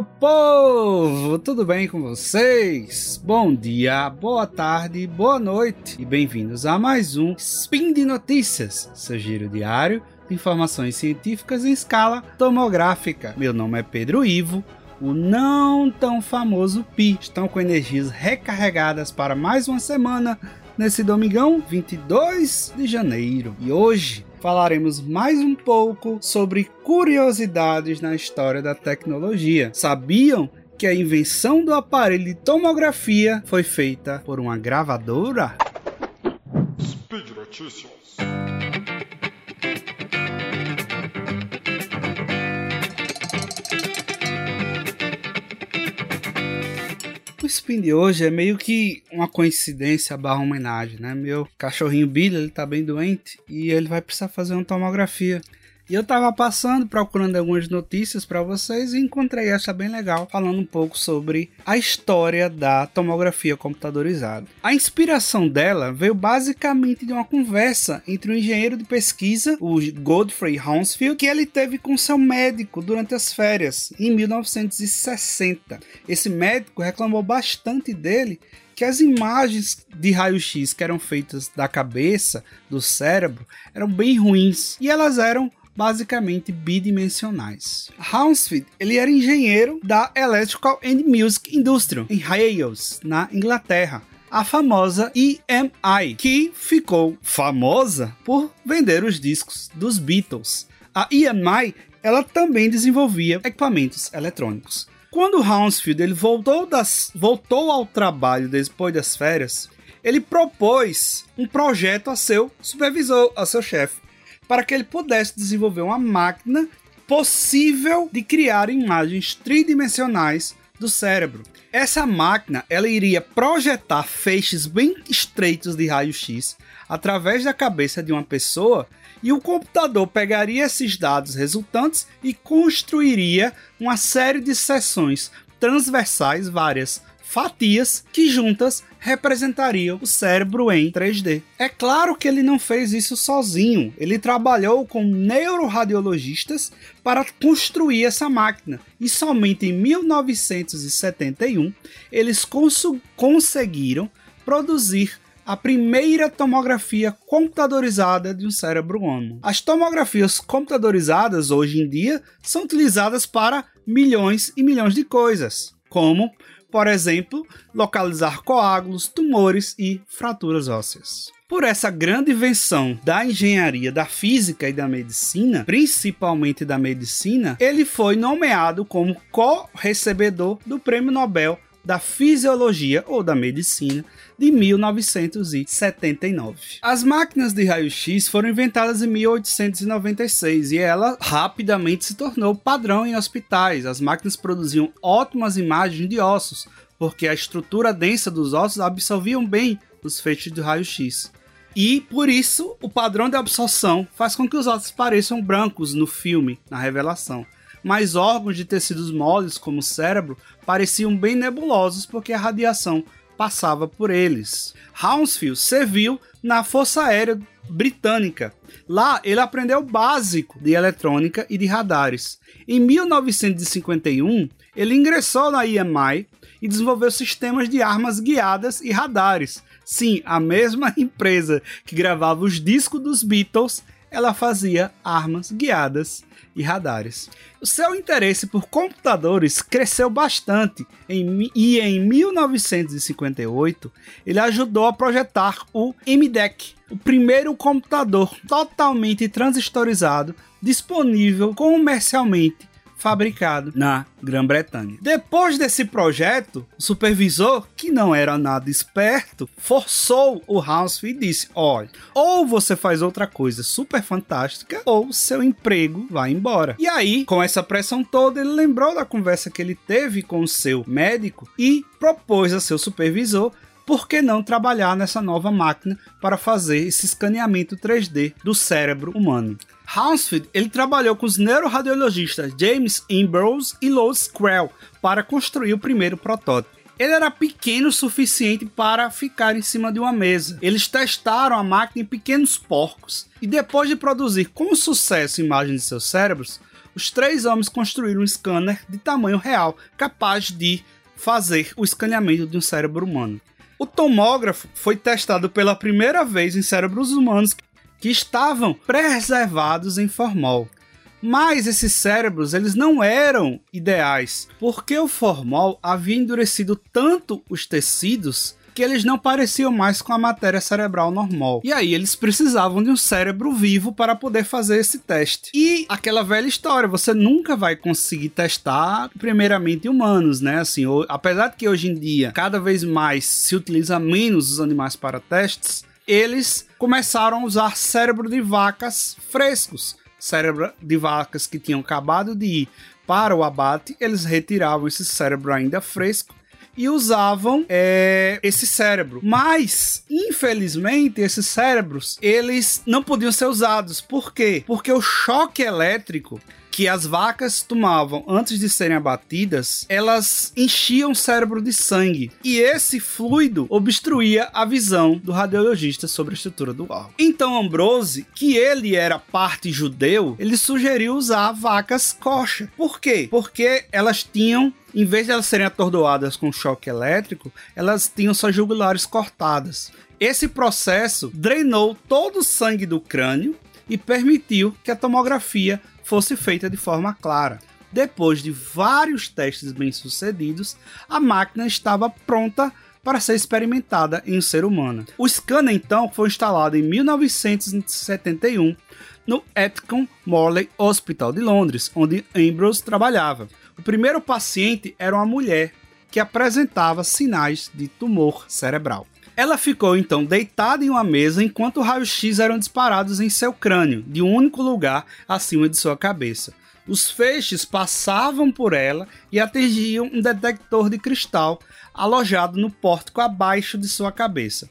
meu povo! Tudo bem com vocês? Bom dia, boa tarde, boa noite e bem-vindos a mais um Spin de Notícias, seu giro diário de informações científicas em escala tomográfica. Meu nome é Pedro Ivo, o não tão famoso Pi. Estão com energias recarregadas para mais uma semana nesse domingão 22 de janeiro. E hoje falaremos mais um pouco sobre curiosidades na história da tecnologia. Sabiam que a invenção do aparelho de tomografia foi feita por uma gravadora? Speed Notícias. Spin de hoje é meio que uma coincidência barra homenagem, né? Meu cachorrinho Billy, ele tá bem doente e ele vai precisar fazer uma tomografia. E eu tava passando, procurando algumas notícias para vocês e encontrei essa bem legal, falando um pouco sobre a história da tomografia computadorizada. A inspiração dela veio basicamente de uma conversa entre um engenheiro de pesquisa, o Godfrey Hounsfield, que ele teve com seu médico durante as férias, em 1960. Esse médico reclamou bastante dele que as imagens de raio-x que eram feitas da cabeça, do cérebro, eram bem ruins e elas eram basicamente bidimensionais. Hounsfield ele era engenheiro da Electrical and Music Industry em Hales, na Inglaterra a famosa EMI, que ficou famosa por vender os discos dos Beatles. A EMI ela também desenvolvia equipamentos eletrônicos. Quando Hounsfield ele voltou, das, voltou ao trabalho depois das férias, ele propôs um projeto a seu supervisor, a seu chefe, para que ele pudesse desenvolver uma máquina possível de criar imagens tridimensionais do cérebro. Essa máquina ela iria projetar feixes bem estreitos de raio-x através da cabeça de uma pessoa e o computador pegaria esses dados resultantes e construiria uma série de seções transversais várias fatias que juntas representariam o cérebro em 3D. É claro que ele não fez isso sozinho, ele trabalhou com neuroradiologistas para construir essa máquina e somente em 1971 eles cons conseguiram produzir a primeira tomografia computadorizada de um cérebro humano. As tomografias computadorizadas hoje em dia são utilizadas para milhões e milhões de coisas, como por exemplo, localizar coágulos, tumores e fraturas ósseas. Por essa grande invenção da engenharia, da física e da medicina, principalmente da medicina, ele foi nomeado como co-recebedor do Prêmio Nobel da Fisiologia ou da Medicina de 1979. As máquinas de raio-x foram inventadas em 1896 e ela rapidamente se tornou padrão em hospitais. As máquinas produziam ótimas imagens de ossos, porque a estrutura densa dos ossos absorviam bem os feixes de raio-x. E por isso o padrão de absorção faz com que os ossos pareçam brancos no filme, na revelação. Mas órgãos de tecidos moles, como o cérebro, pareciam bem nebulosos porque a radiação passava por eles. Hounsfield serviu na Força Aérea Britânica. Lá ele aprendeu o básico de eletrônica e de radares. Em 1951, ele ingressou na IMI e desenvolveu sistemas de armas guiadas e radares. Sim, a mesma empresa que gravava os discos dos Beatles, ela fazia armas guiadas e radares. O seu interesse por computadores cresceu bastante em, e em 1958 ele ajudou a projetar o MDEC, o primeiro computador totalmente transistorizado disponível comercialmente fabricado na Grã-Bretanha. Depois desse projeto, o supervisor, que não era nada esperto, forçou o House e disse: Olha, ou você faz outra coisa super fantástica, ou seu emprego vai embora. E aí, com essa pressão toda, ele lembrou da conversa que ele teve com o seu médico e propôs a seu supervisor por que não trabalhar nessa nova máquina para fazer esse escaneamento 3D do cérebro humano? Hounsfield ele trabalhou com os neuroradiologistas James Ambrose e Louis Krell para construir o primeiro protótipo. Ele era pequeno o suficiente para ficar em cima de uma mesa. Eles testaram a máquina em pequenos porcos e depois de produzir com sucesso imagens de seus cérebros, os três homens construíram um scanner de tamanho real, capaz de fazer o escaneamento de um cérebro humano. O tomógrafo foi testado pela primeira vez em cérebros humanos que estavam preservados em formol. Mas esses cérebros eles não eram ideais, porque o formol havia endurecido tanto os tecidos que eles não pareciam mais com a matéria cerebral normal. E aí eles precisavam de um cérebro vivo para poder fazer esse teste. E aquela velha história, você nunca vai conseguir testar primeiramente humanos, né? Assim, apesar de que hoje em dia cada vez mais se utiliza menos os animais para testes, eles começaram a usar cérebro de vacas frescos. Cérebro de vacas que tinham acabado de ir para o abate, eles retiravam esse cérebro ainda fresco e usavam é, esse cérebro. Mas, infelizmente, esses cérebros, eles não podiam ser usados. Por quê? Porque o choque elétrico que as vacas tomavam antes de serem abatidas, elas enchiam o cérebro de sangue. E esse fluido obstruía a visão do radiologista sobre a estrutura do órgão. Então Ambrose, que ele era parte judeu, ele sugeriu usar vacas coxa. Por quê? Porque elas tinham em vez de elas serem atordoadas com choque elétrico, elas tinham suas jugulares cortadas. Esse processo drenou todo o sangue do crânio e permitiu que a tomografia fosse feita de forma clara. Depois de vários testes bem-sucedidos, a máquina estava pronta para ser experimentada em um ser humano. O scanner então foi instalado em 1971 no Etcombe Morley Hospital de Londres, onde Ambrose trabalhava. O primeiro paciente era uma mulher que apresentava sinais de tumor cerebral. Ela ficou então deitada em uma mesa enquanto raios-x eram disparados em seu crânio, de um único lugar acima de sua cabeça. Os feixes passavam por ela e atingiam um detector de cristal alojado no pórtico abaixo de sua cabeça.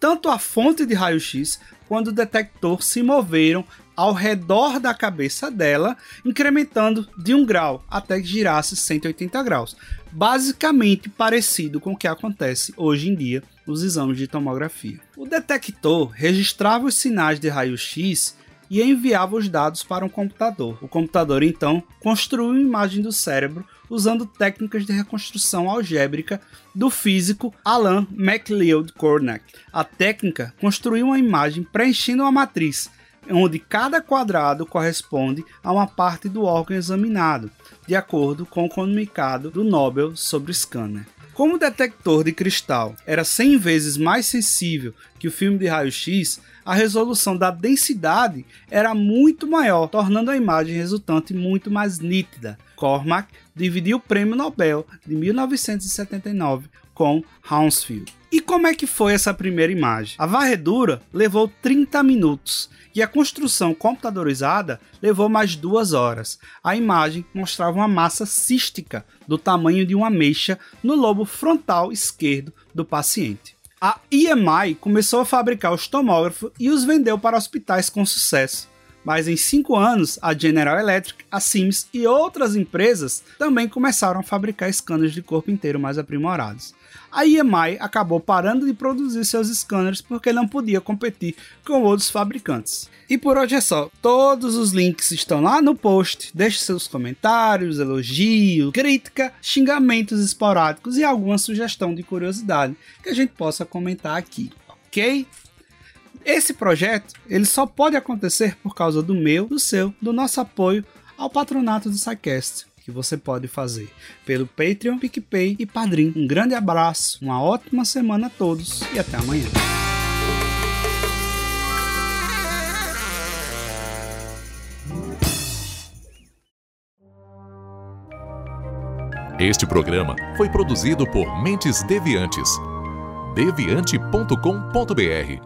Tanto a fonte de raio-x quanto o detector se moveram ao redor da cabeça dela, incrementando de um grau até que girasse 180 graus. Basicamente parecido com o que acontece hoje em dia nos exames de tomografia. O detector registrava os sinais de raio-x e enviava os dados para um computador. O computador então construiu uma imagem do cérebro usando técnicas de reconstrução algébrica do físico Alan MacLeod Cornack. A técnica construiu uma imagem preenchendo uma matriz, onde cada quadrado corresponde a uma parte do órgão examinado, de acordo com o comunicado do Nobel sobre o scanner. Como o detector de cristal era 100 vezes mais sensível que o filme de raio-x, a resolução da densidade era muito maior, tornando a imagem resultante muito mais nítida. Cormack dividiu o prêmio Nobel de 1979 com Hounsfield. E como é que foi essa primeira imagem? A varredura levou 30 minutos e a construção computadorizada levou mais duas horas. A imagem mostrava uma massa cística do tamanho de uma ameixa no lobo frontal esquerdo do paciente. A EMI começou a fabricar os tomógrafos e os vendeu para hospitais com sucesso. Mas em cinco anos, a General Electric, a Siemens e outras empresas também começaram a fabricar scanners de corpo inteiro mais aprimorados a EMI acabou parando de produzir seus scanners porque não podia competir com outros fabricantes. E por hoje é só. Todos os links estão lá no post. Deixe seus comentários, elogios, crítica, xingamentos esporádicos e alguma sugestão de curiosidade que a gente possa comentar aqui, ok? Esse projeto ele só pode acontecer por causa do meu, do seu, do nosso apoio ao patronato do SciCast que você pode fazer pelo Patreon, PicPay e Padrim. Um grande abraço, uma ótima semana a todos e até amanhã. Este programa foi produzido por Mentes Deviantes. deviante.com.br